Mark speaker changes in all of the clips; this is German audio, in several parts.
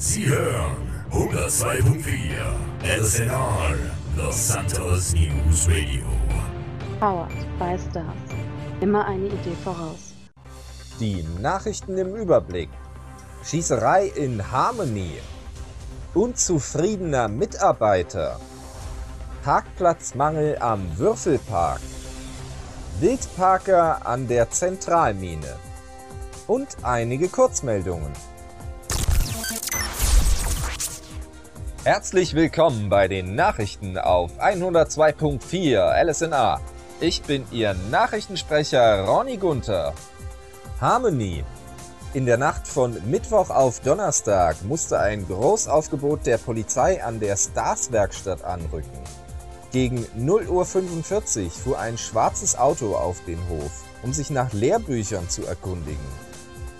Speaker 1: Sie hören 102.4 LSNR Los Santos News Radio.
Speaker 2: Powered by Stars. Immer eine Idee voraus.
Speaker 3: Die Nachrichten im Überblick. Schießerei in Harmony. Unzufriedener Mitarbeiter. Parkplatzmangel am Würfelpark. Wildparker an der Zentralmine. Und einige Kurzmeldungen. Herzlich willkommen bei den Nachrichten auf 102.4 LSNA. Ich bin Ihr Nachrichtensprecher Ronny Gunther. Harmony. In der Nacht von Mittwoch auf Donnerstag musste ein Großaufgebot der Polizei an der Stars-Werkstatt anrücken. Gegen 0.45 Uhr fuhr ein schwarzes Auto auf den Hof, um sich nach Lehrbüchern zu erkundigen.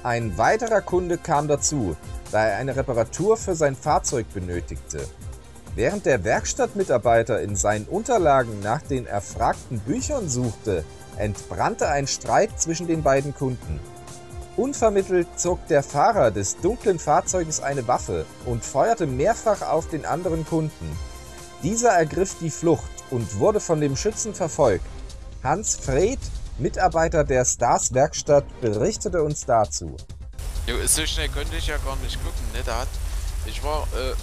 Speaker 3: Ein weiterer Kunde kam dazu, da er eine Reparatur für sein Fahrzeug benötigte. Während der Werkstattmitarbeiter in seinen Unterlagen nach den erfragten Büchern suchte, entbrannte ein Streit zwischen den beiden Kunden. Unvermittelt zog der Fahrer des dunklen Fahrzeuges eine Waffe und feuerte mehrfach auf den anderen Kunden. Dieser ergriff die Flucht und wurde von dem Schützen verfolgt. Hans Fred, Mitarbeiter der Stars Werkstatt, berichtete uns dazu.
Speaker 4: Jo, so schnell konnte ich ja gar nicht gucken, ne? Da hat. Ich war, äh.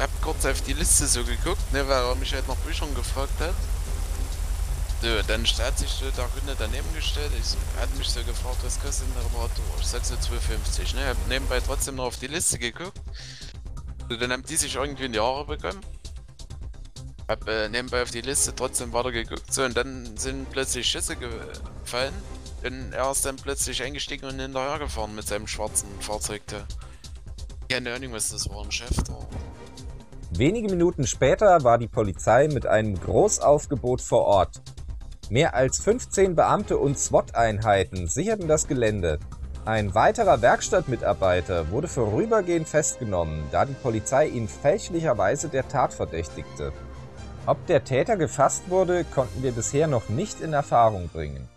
Speaker 4: Hab kurz auf die Liste so geguckt, ne? Weil er mich halt nach Büchern gefragt hat. So, dann hat sich so der Kunde daneben gestellt. Ich hat mich so gefragt, was kostet eine Reparatur? Ich sag so 2,50, ne? Hab nebenbei trotzdem noch auf die Liste geguckt. So, dann haben die sich irgendwie in die Haare bekommen. Hab äh, nebenbei auf die Liste trotzdem weiter geguckt. So, und dann sind plötzlich Schüsse gefallen. Und er ist dann plötzlich eingestiegen und hinterher gefahren mit seinem schwarzen Fahrzeug. Keine Ahnung, was das war, ein Chef da.
Speaker 3: Wenige Minuten später war die Polizei mit einem Großaufgebot vor Ort. Mehr als 15 Beamte und SWAT-Einheiten sicherten das Gelände. Ein weiterer Werkstattmitarbeiter wurde vorübergehend festgenommen, da die Polizei ihn fälschlicherweise der Tat verdächtigte. Ob der Täter gefasst wurde, konnten wir bisher noch nicht in Erfahrung bringen.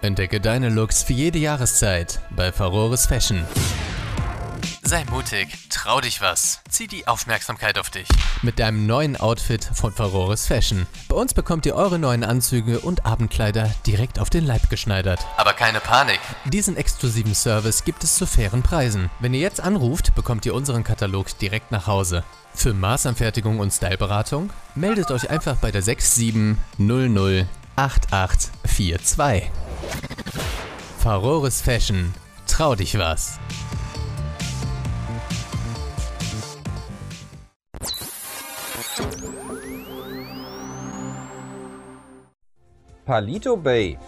Speaker 5: Entdecke deine Looks für jede Jahreszeit bei Faroris Fashion. Sei mutig, trau dich was, zieh die Aufmerksamkeit auf dich. Mit deinem neuen Outfit von Faroris Fashion. Bei uns bekommt ihr eure neuen Anzüge und Abendkleider direkt auf den Leib geschneidert. Aber keine Panik, diesen exklusiven Service gibt es zu fairen Preisen. Wenn ihr jetzt anruft, bekommt ihr unseren Katalog direkt nach Hause. Für Maßanfertigung und Styleberatung meldet euch einfach bei der 67008842. Faroris Fashion. Trau dich was.
Speaker 3: Palito Bay.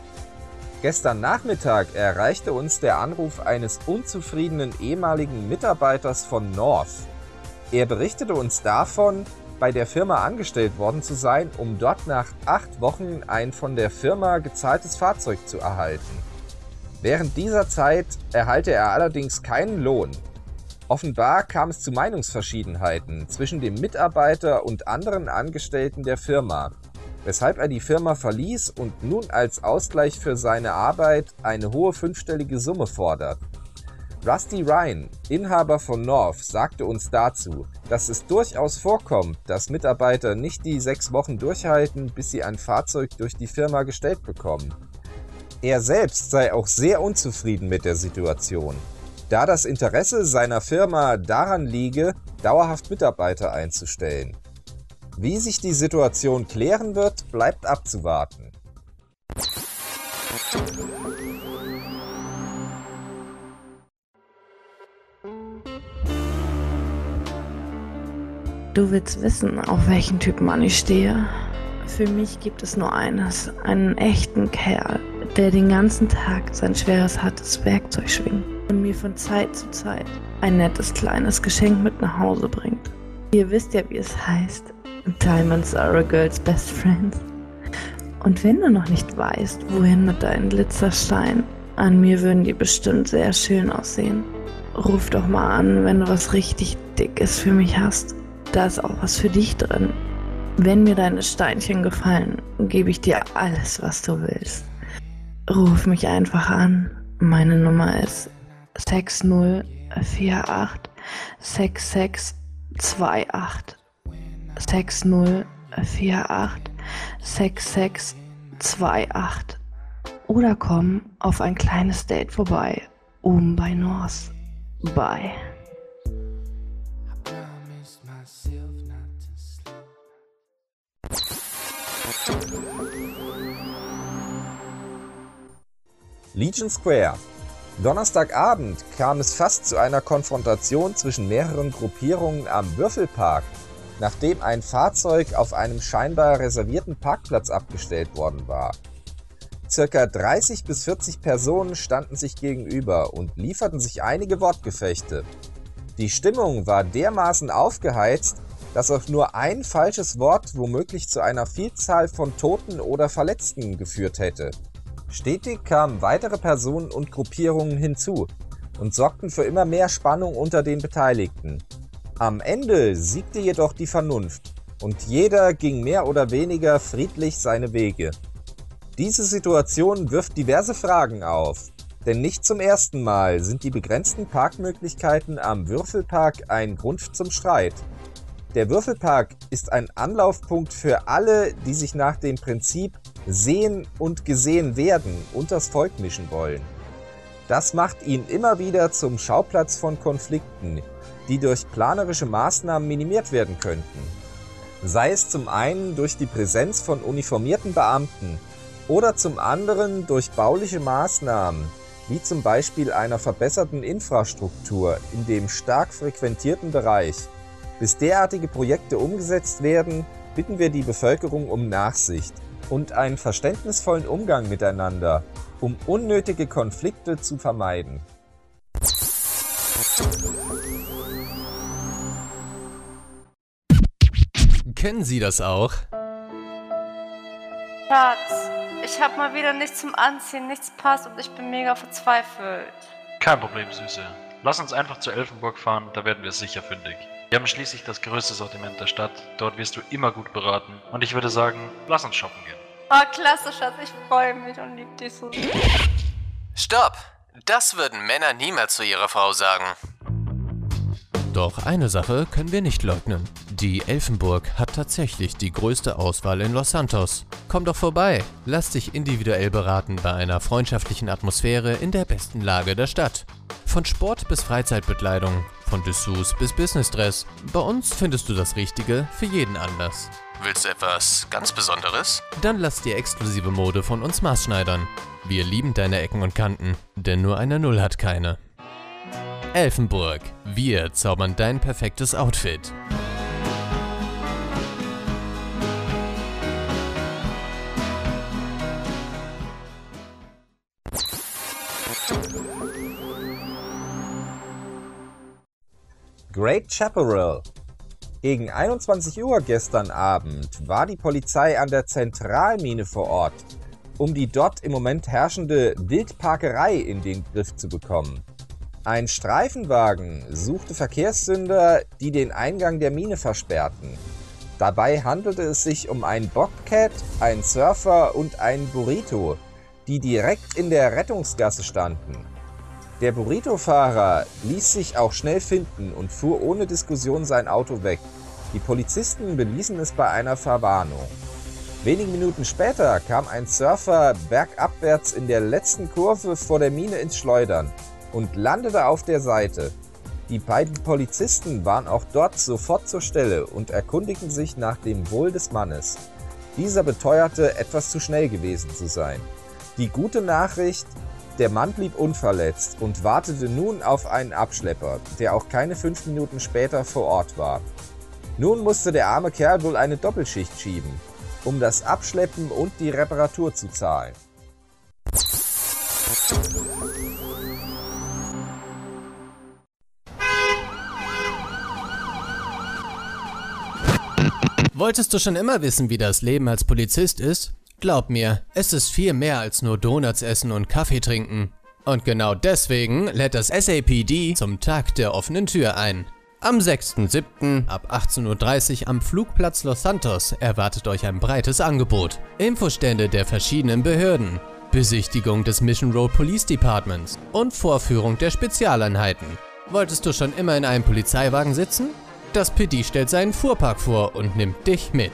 Speaker 3: Gestern Nachmittag erreichte uns der Anruf eines unzufriedenen ehemaligen Mitarbeiters von North. Er berichtete uns davon, bei der Firma angestellt worden zu sein, um dort nach acht Wochen ein von der Firma gezahltes Fahrzeug zu erhalten. Während dieser Zeit erhalte er allerdings keinen Lohn. Offenbar kam es zu Meinungsverschiedenheiten zwischen dem Mitarbeiter und anderen Angestellten der Firma, weshalb er die Firma verließ und nun als Ausgleich für seine Arbeit eine hohe fünfstellige Summe fordert. Rusty Ryan, Inhaber von North, sagte uns dazu, dass es durchaus vorkommt, dass Mitarbeiter nicht die sechs Wochen durchhalten, bis sie ein Fahrzeug durch die Firma gestellt bekommen. Er selbst sei auch sehr unzufrieden mit der Situation, da das Interesse seiner Firma daran liege, dauerhaft Mitarbeiter einzustellen. Wie sich die Situation klären wird, bleibt abzuwarten.
Speaker 6: Du willst wissen, auf welchen Typ Mann ich stehe? Für mich gibt es nur eines, einen echten Kerl, der den ganzen Tag sein schweres, hartes Werkzeug schwingt und mir von Zeit zu Zeit ein nettes kleines Geschenk mit nach Hause bringt. Ihr wisst ja, wie es heißt. Diamonds are a girl's best friend. Und wenn du noch nicht weißt, wohin mit deinen Glitzersteinen, an mir würden die bestimmt sehr schön aussehen. Ruf doch mal an, wenn du was richtig Dickes für mich hast. Da ist auch was für dich drin. Wenn mir deine Steinchen gefallen, gebe ich dir alles, was du willst. ruf mich einfach an. Meine Nummer ist 6048 6628. 6048 6628. Oder komm auf ein kleines Date vorbei, oben bei North. Bye.
Speaker 3: Legion Square. Donnerstagabend kam es fast zu einer Konfrontation zwischen mehreren Gruppierungen am Würfelpark, nachdem ein Fahrzeug auf einem scheinbar reservierten Parkplatz abgestellt worden war. Circa 30 bis 40 Personen standen sich gegenüber und lieferten sich einige Wortgefechte. Die Stimmung war dermaßen aufgeheizt, dass auch nur ein falsches Wort womöglich zu einer Vielzahl von Toten oder Verletzten geführt hätte. Stetig kamen weitere Personen und Gruppierungen hinzu und sorgten für immer mehr Spannung unter den Beteiligten. Am Ende siegte jedoch die Vernunft und jeder ging mehr oder weniger friedlich seine Wege. Diese Situation wirft diverse Fragen auf, denn nicht zum ersten Mal sind die begrenzten Parkmöglichkeiten am Würfelpark ein Grund zum Streit. Der Würfelpark ist ein Anlaufpunkt für alle, die sich nach dem Prinzip sehen und gesehen werden unters Volk mischen wollen. Das macht ihn immer wieder zum Schauplatz von Konflikten, die durch planerische Maßnahmen minimiert werden könnten. Sei es zum einen durch die Präsenz von uniformierten Beamten oder zum anderen durch bauliche Maßnahmen, wie zum Beispiel einer verbesserten Infrastruktur in dem stark frequentierten Bereich bis derartige Projekte umgesetzt werden, bitten wir die Bevölkerung um Nachsicht und einen verständnisvollen Umgang miteinander, um unnötige Konflikte zu vermeiden.
Speaker 5: Kennen Sie das auch?
Speaker 7: Schatz, ich hab mal wieder nichts zum Anziehen, nichts passt und ich bin mega verzweifelt.
Speaker 8: Kein Problem, Süße. Lass uns einfach zu Elfenburg fahren, da werden wir sicher fündig. Wir haben schließlich das größte Sortiment der Stadt, dort wirst du immer gut beraten und ich würde sagen, lass uns shoppen gehen.
Speaker 7: Oh, klasse, Schatz, ich freue mich und lieb dich so.
Speaker 5: Stopp! Das würden Männer niemals zu ihrer Frau sagen. Doch eine Sache können wir nicht leugnen. Die Elfenburg hat tatsächlich die größte Auswahl in Los Santos. Komm doch vorbei, lass dich individuell beraten bei einer freundschaftlichen Atmosphäre in der besten Lage der Stadt. Von Sport bis Freizeitbekleidung, von Dessous bis Businessdress. Bei uns findest du das Richtige für jeden Anlass. Willst du etwas ganz Besonderes? Dann lass dir exklusive Mode von uns maßschneidern. Wir lieben deine Ecken und Kanten, denn nur eine Null hat keine. Elfenburg, wir zaubern dein perfektes Outfit.
Speaker 3: Great Chaparral. Gegen 21 Uhr gestern Abend war die Polizei an der Zentralmine vor Ort, um die dort im Moment herrschende Wildparkerei in den Griff zu bekommen. Ein Streifenwagen suchte Verkehrssünder, die den Eingang der Mine versperrten. Dabei handelte es sich um einen Bobcat, einen Surfer und einen Burrito, die direkt in der Rettungsgasse standen. Der Burrito-Fahrer ließ sich auch schnell finden und fuhr ohne Diskussion sein Auto weg. Die Polizisten beließen es bei einer Verwarnung. Wenige Minuten später kam ein Surfer bergabwärts in der letzten Kurve vor der Mine ins Schleudern und landete auf der Seite. Die beiden Polizisten waren auch dort sofort zur Stelle und erkundigten sich nach dem Wohl des Mannes. Dieser beteuerte, etwas zu schnell gewesen zu sein. Die gute Nachricht, der Mann blieb unverletzt und wartete nun auf einen Abschlepper, der auch keine fünf Minuten später vor Ort war. Nun musste der arme Kerl wohl eine Doppelschicht schieben, um das Abschleppen und die Reparatur zu zahlen.
Speaker 5: Wolltest du schon immer wissen, wie das Leben als Polizist ist? Glaub mir, es ist viel mehr als nur Donuts essen und Kaffee trinken. Und genau deswegen lädt das SAPD zum Tag der offenen Tür ein. Am 6.7. ab 18.30 Uhr am Flugplatz Los Santos erwartet euch ein breites Angebot. Infostände der verschiedenen Behörden. Besichtigung des Mission Road Police Departments und Vorführung der Spezialeinheiten. Wolltest du schon immer in einem Polizeiwagen sitzen? Das PD stellt seinen Fuhrpark vor und nimmt dich mit.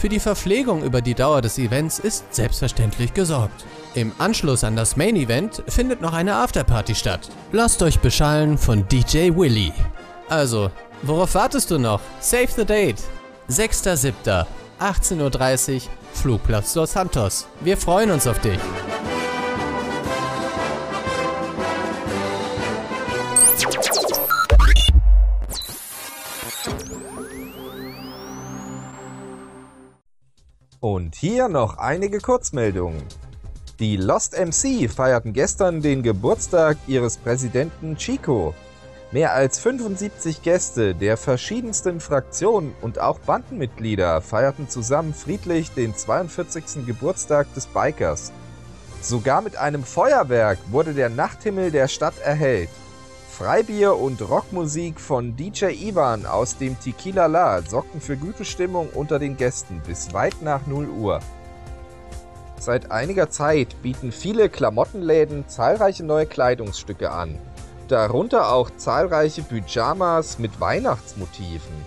Speaker 5: Für die Verpflegung über die Dauer des Events ist selbstverständlich gesorgt. Im Anschluss an das Main Event findet noch eine Afterparty statt. Lasst euch beschallen von DJ Willy. Also, worauf wartest du noch? Save the date! 6.7. 18.30 Uhr, Flugplatz Los Santos. Wir freuen uns auf dich.
Speaker 3: Und hier noch einige Kurzmeldungen. Die Lost MC feierten gestern den Geburtstag ihres Präsidenten Chico. Mehr als 75 Gäste der verschiedensten Fraktionen und auch Bandenmitglieder feierten zusammen friedlich den 42. Geburtstag des Bikers. Sogar mit einem Feuerwerk wurde der Nachthimmel der Stadt erhellt. Freibier und Rockmusik von DJ Ivan aus dem Tequila La sorgten für gute Stimmung unter den Gästen bis weit nach 0 Uhr. Seit einiger Zeit bieten viele Klamottenläden zahlreiche neue Kleidungsstücke an, darunter auch zahlreiche Pyjamas mit Weihnachtsmotiven.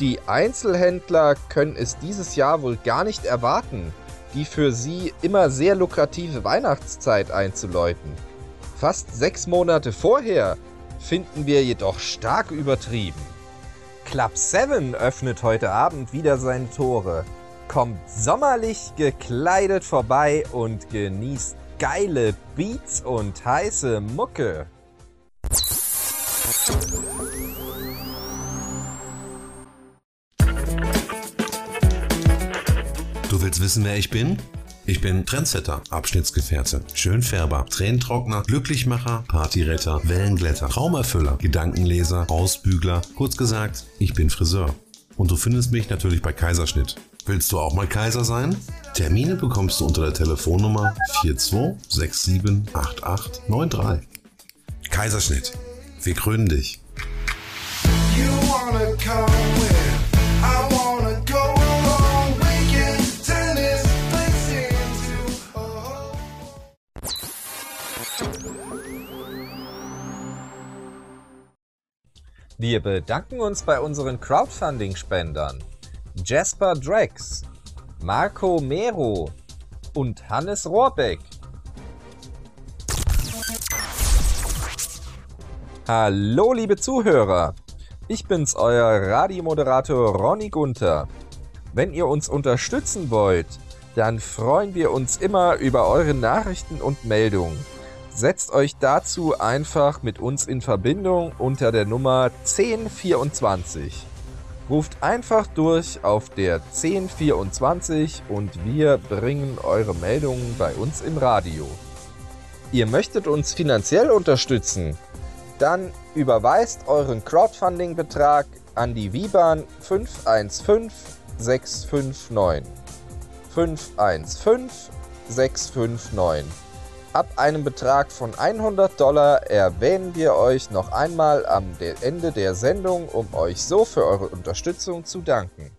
Speaker 3: Die Einzelhändler können es dieses Jahr wohl gar nicht erwarten, die für sie immer sehr lukrative Weihnachtszeit einzuläuten. Fast sechs Monate vorher finden wir jedoch stark übertrieben. Club 7 öffnet heute Abend wieder seine Tore. Kommt sommerlich gekleidet vorbei und genießt geile Beats und heiße Mucke.
Speaker 9: Du willst wissen, wer ich bin? Ich bin Trendsetter, Abschnittsgefährte, Schönfärber, Tränentrockner, Glücklichmacher, Partyretter, Wellenglätter, Traumerfüller, Gedankenleser, Ausbügler. Kurz gesagt, ich bin Friseur. Und du findest mich natürlich bei Kaiserschnitt. Willst du auch mal Kaiser sein? Termine bekommst du unter der Telefonnummer 42678893. Kaiserschnitt. Wir krönen dich.
Speaker 3: Wir bedanken uns bei unseren Crowdfunding-Spendern Jasper Drex, Marco Mero und Hannes Rohrbeck. Hallo liebe Zuhörer, ich bin's, euer Radiomoderator Ronny Gunther. Wenn ihr uns unterstützen wollt, dann freuen wir uns immer über eure Nachrichten und Meldungen. Setzt euch dazu einfach mit uns in Verbindung unter der Nummer 1024. Ruft einfach durch auf der 1024 und wir bringen eure Meldungen bei uns im Radio. Ihr möchtet uns finanziell unterstützen? Dann überweist euren Crowdfunding-Betrag an die VIBAN 515659. 515659. Ab einem Betrag von 100 Dollar erwähnen wir euch noch einmal am Ende der Sendung, um euch so für eure Unterstützung zu danken.